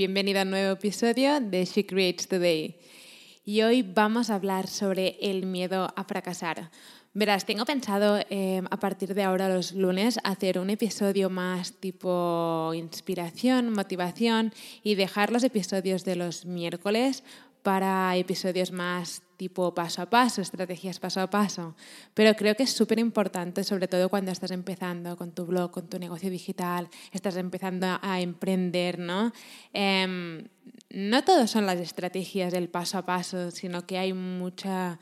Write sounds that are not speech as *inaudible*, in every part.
Bienvenida a un nuevo episodio de She Creates Today. Y hoy vamos a hablar sobre el miedo a fracasar. Verás, tengo pensado eh, a partir de ahora los lunes hacer un episodio más tipo inspiración, motivación y dejar los episodios de los miércoles para episodios más tipo paso a paso, estrategias paso a paso. Pero creo que es súper importante, sobre todo cuando estás empezando con tu blog, con tu negocio digital, estás empezando a emprender, ¿no? Eh, no todos son las estrategias del paso a paso, sino que hay mucha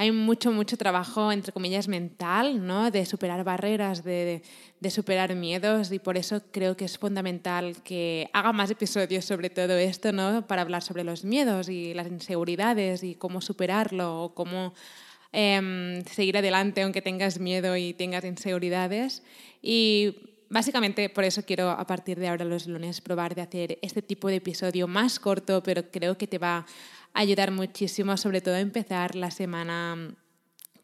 hay mucho, mucho trabajo, entre comillas, mental, ¿no? de superar barreras, de, de, superar miedos y por eso creo que es fundamental que haga más episodios sobre todo esto, ¿no? para hablar sobre los miedos y las inseguridades y cómo superarlo o cómo eh, seguir adelante aunque tengas miedo y tengas inseguridades. Y básicamente por eso quiero a partir de ahora los lunes probar de hacer este tipo de episodio más corto, pero creo que te va ayudar muchísimo, sobre todo a empezar la semana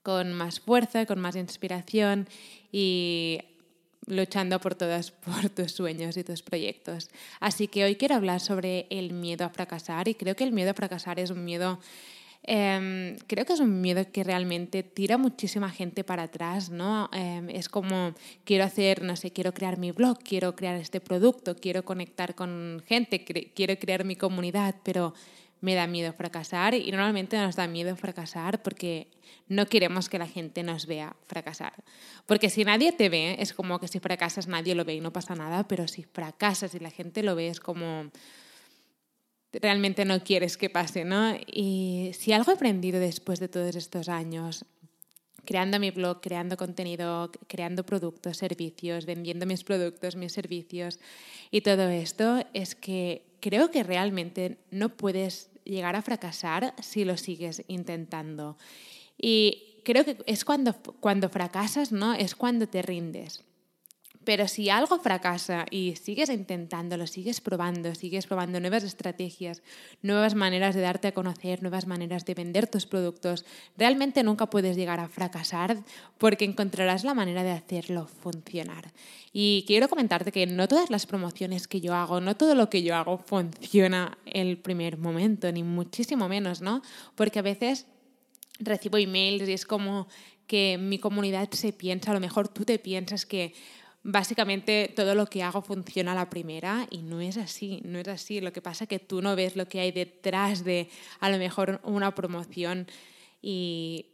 con más fuerza, con más inspiración y luchando por todas *laughs* por tus sueños y tus proyectos. Así que hoy quiero hablar sobre el miedo a fracasar y creo que el miedo a fracasar es un miedo eh, creo que es un miedo que realmente tira muchísima gente para atrás, ¿no? Eh, es como quiero hacer, no sé, quiero crear mi blog, quiero crear este producto, quiero conectar con gente, quiero crear mi comunidad, pero me da miedo fracasar y normalmente nos da miedo fracasar porque no queremos que la gente nos vea fracasar. Porque si nadie te ve, es como que si fracasas nadie lo ve y no pasa nada, pero si fracasas y la gente lo ve es como realmente no quieres que pase, ¿no? Y si algo he aprendido después de todos estos años, creando mi blog, creando contenido, creando productos, servicios, vendiendo mis productos, mis servicios y todo esto, es que creo que realmente no puedes llegar a fracasar si lo sigues intentando. Y creo que es cuando, cuando fracasas, ¿no? Es cuando te rindes. Pero si algo fracasa y sigues intentándolo, sigues probando, sigues probando nuevas estrategias, nuevas maneras de darte a conocer, nuevas maneras de vender tus productos, realmente nunca puedes llegar a fracasar porque encontrarás la manera de hacerlo funcionar. Y quiero comentarte que no todas las promociones que yo hago, no todo lo que yo hago funciona el primer momento, ni muchísimo menos, ¿no? Porque a veces recibo emails y es como que mi comunidad se piensa, a lo mejor tú te piensas que básicamente todo lo que hago funciona a la primera y no es así, no es así. Lo que pasa es que tú no ves lo que hay detrás de a lo mejor una promoción y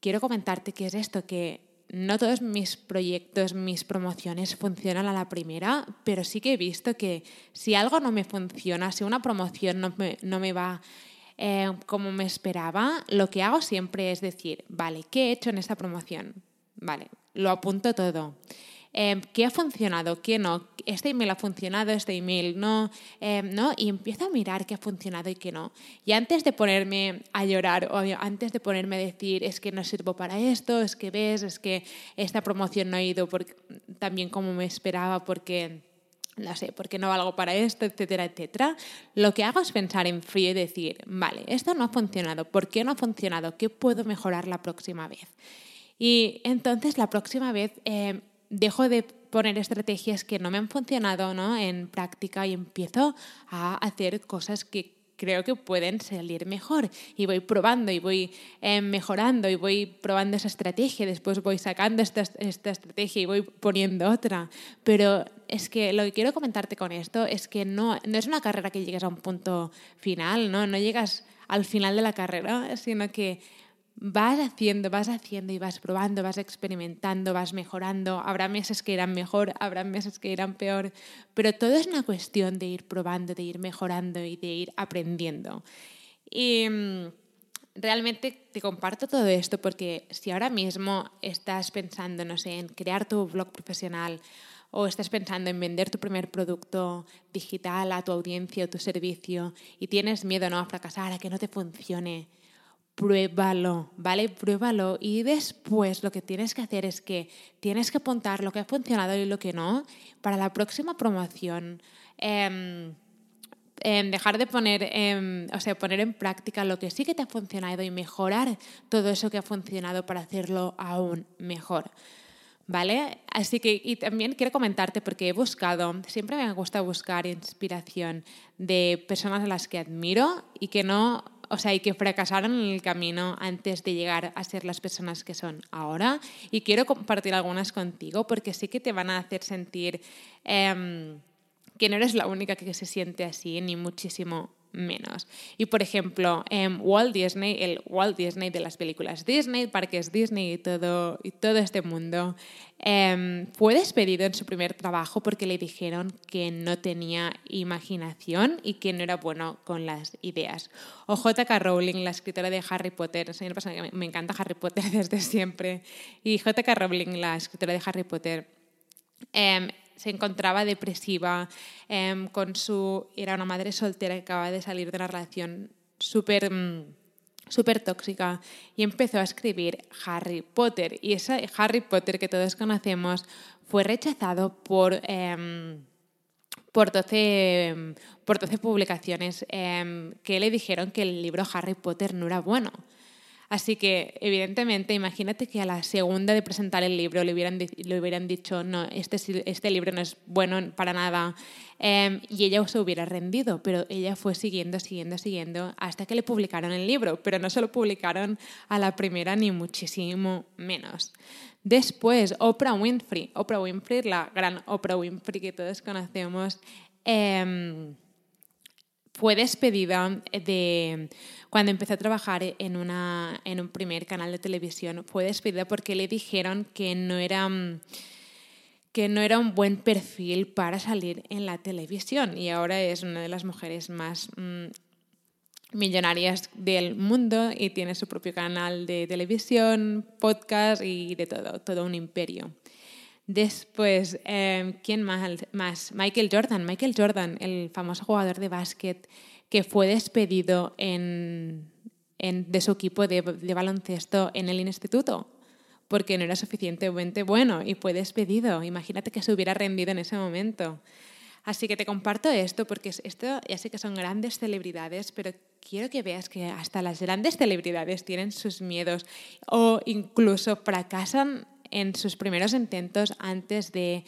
quiero comentarte que es esto, que no todos mis proyectos, mis promociones funcionan a la primera, pero sí que he visto que si algo no me funciona, si una promoción no me, no me va eh, como me esperaba, lo que hago siempre es decir, vale, ¿qué he hecho en esta promoción? Vale, lo apunto todo. Em, qué ha funcionado, qué no, este email ha funcionado, este email no, em, ¿no? Y empiezo a mirar qué ha funcionado y qué no. Y antes de ponerme a llorar o antes de ponerme a decir, es que no sirvo para esto, es que ves, es que esta promoción no ha ido tan bien como me esperaba porque no sé, porque no valgo para esto, etcétera, etcétera, lo que hago es pensar en frío y decir, vale, esto no ha funcionado, ¿por qué no ha funcionado? ¿Qué puedo mejorar la próxima vez? Y entonces la próxima vez em, dejo de poner estrategias que no me han funcionado ¿no? en práctica y empiezo a hacer cosas que creo que pueden salir mejor y voy probando y voy eh, mejorando y voy probando esa estrategia, después voy sacando esta, esta estrategia y voy poniendo otra. Pero es que lo que quiero comentarte con esto es que no, no es una carrera que llegues a un punto final, ¿no? no llegas al final de la carrera, sino que vas haciendo, vas haciendo y vas probando, vas experimentando, vas mejorando. Habrá meses que irán mejor, habrá meses que irán peor, pero todo es una cuestión de ir probando, de ir mejorando y de ir aprendiendo. Y mm, realmente te comparto todo esto porque si ahora mismo estás pensando, no sé, en crear tu blog profesional o estás pensando en vender tu primer producto digital a tu audiencia o tu servicio y tienes miedo ¿no? a fracasar, a que no te funcione, pruébalo, ¿vale? Pruébalo y después lo que tienes que hacer es que tienes que apuntar lo que ha funcionado y lo que no para la próxima promoción. Em, dejar de poner, em, o sea, poner en práctica lo que sí que te ha funcionado y mejorar todo eso que ha funcionado para hacerlo aún mejor. ¿Vale? Así que, y también quiero comentarte porque he buscado, siempre me gusta buscar inspiración de personas a las que admiro y que no, o sea, y que fracasaron en el camino antes de llegar a ser las personas que son ahora. Y quiero compartir algunas contigo porque sí que te van a hacer sentir em, que no eres la única que se siente así, ni muchísimo menos. Y por ejemplo, en Walt Disney, el Walt Disney de las películas Disney, parques Disney y todo, y todo este mundo, em, fue despedido en su primer trabajo porque le dijeron que no tenía imaginación y que no era bueno con las ideas. O J.K. Rowling, la escritora de Harry Potter, me encanta Harry Potter *laughs* desde siempre, y J.K. Rowling, la escritora de Harry Potter, em, se encontraba depresiva, em, con su, era una madre soltera que acaba de salir de una relación súper mm, súper tóxica y empezó a escribir Harry Potter. Y ese Harry Potter que todos conocemos fue rechazado por, eh, por, 12, por 12 publicaciones em, que le dijeron que el libro Harry Potter no era bueno. Así que, evidentemente, imagínate que a la segunda de presentar el libro le hubieran, le hubieran dicho, no, este, este libro no es bueno para nada, em, y ella se hubiera rendido, pero ella fue siguiendo, siguiendo, siguiendo, hasta que le publicaron el libro, pero no se lo publicaron a la primera ni muchísimo menos. Después, Oprah Winfrey, Oprah Winfrey, la gran Oprah Winfrey que todos conocemos, eh, fue despedida de cuando empezó a trabajar en, una, en un primer canal de televisión. Fue despedida porque le dijeron que no era que no era un buen perfil para salir en la televisión y ahora es una de las mujeres más mm, millonarias del mundo y tiene su propio canal de televisión, podcast y de todo, todo un imperio. Después, em, ¿quién más? Michael Jordan. Michael Jordan, el famoso jugador de básquet que fue despedido en, de su equipo de, de, baloncesto en el instituto porque no era suficientemente bueno y fue despedido. Imagínate que se hubiera rendido en ese momento. Así que te comparto esto porque esto ya sé que son grandes celebridades, pero quiero que veas que hasta las grandes celebridades tienen sus miedos o incluso fracasan en sus primeros intentos antes de,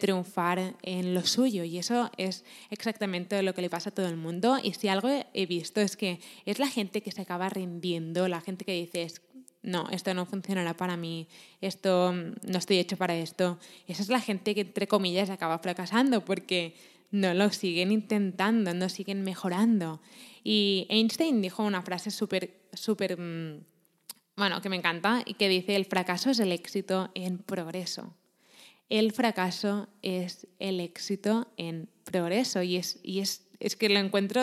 triunfar en lo suyo. Y eso es exactamente lo que le pasa a todo el mundo. Y si algo he visto es que es la gente que se acaba rindiendo, la gente que dice, no, esto no funcionará para mí, esto no estoy hecho para esto. Esa es la gente que, entre comillas, acaba fracasando porque no lo siguen intentando, no siguen mejorando. Y Einstein dijo una frase súper, súper mm, bueno, que me encanta y que dice, el fracaso es el éxito en progreso. El fracaso es el éxito en progreso y es, y es, es que lo encuentro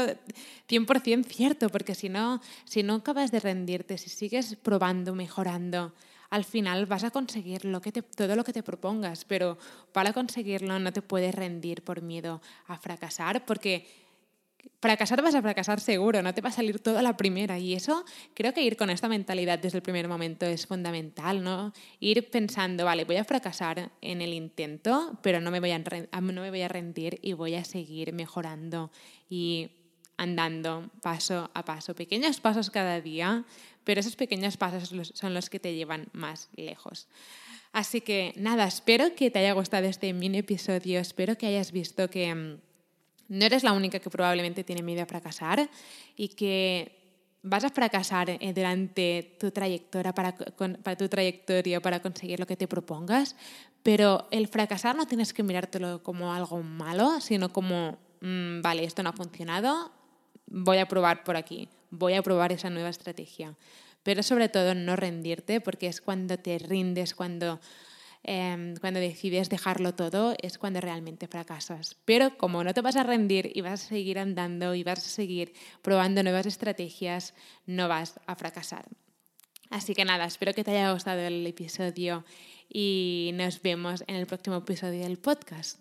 100% cierto, porque si no, si no acabas de rendirte, si sigues probando, mejorando, al final vas a conseguir lo que todo lo que te propongas, pero para conseguirlo no te puedes rendir por miedo a fracasar, porque fracasar vas a fracasar seguro, no te va a salir todo a la primera. Y eso creo que ir con esta mentalidad desde el primer momento es fundamental, ¿no? Ir pensando, vale, voy a fracasar en el intento, pero no me voy a, no me voy a rendir y voy a seguir mejorando y andando paso a paso, pequeños pasos cada día, pero esos pequeños pasos son los que te llevan más lejos. Así que nada, espero que te haya gustado este mini episodio, espero que hayas visto que mm, no eres la única que probablemente tiene miedo a fracasar y que vas a fracasar eh, durante tu trayectoria para, tu trayectoria para conseguir lo que te propongas, pero el fracasar no tienes que mirártelo como algo malo, sino como, mm, vale, esto no ha funcionado, voy a probar por aquí, voy a probar esa nueva estrategia. Pero sobre todo no rendirte, porque es cuando te rindes, cuando Em, cuando decides dejarlo todo, es cuando realmente fracasas. Pero como no te vas a rendir y vas a seguir andando y vas a seguir probando nuevas estrategias, no vas a fracasar. Así que nada, espero que te haya gustado el episodio y nos vemos en el próximo episodio del podcast.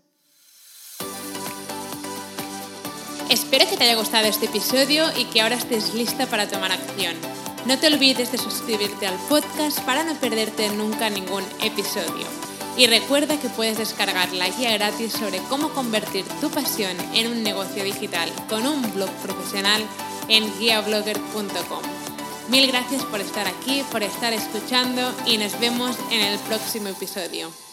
Espero que te haya gustado este episodio y que ahora estés lista para tomar acción. No te olvides de suscribirte al podcast para no perderte nunca ningún episodio. Y recuerda que puedes descargar la guía gratis sobre cómo convertir tu pasión en un negocio digital con un blog profesional en guiablogger.com. Mil gracias por estar aquí, por estar escuchando y nos vemos en el próximo episodio.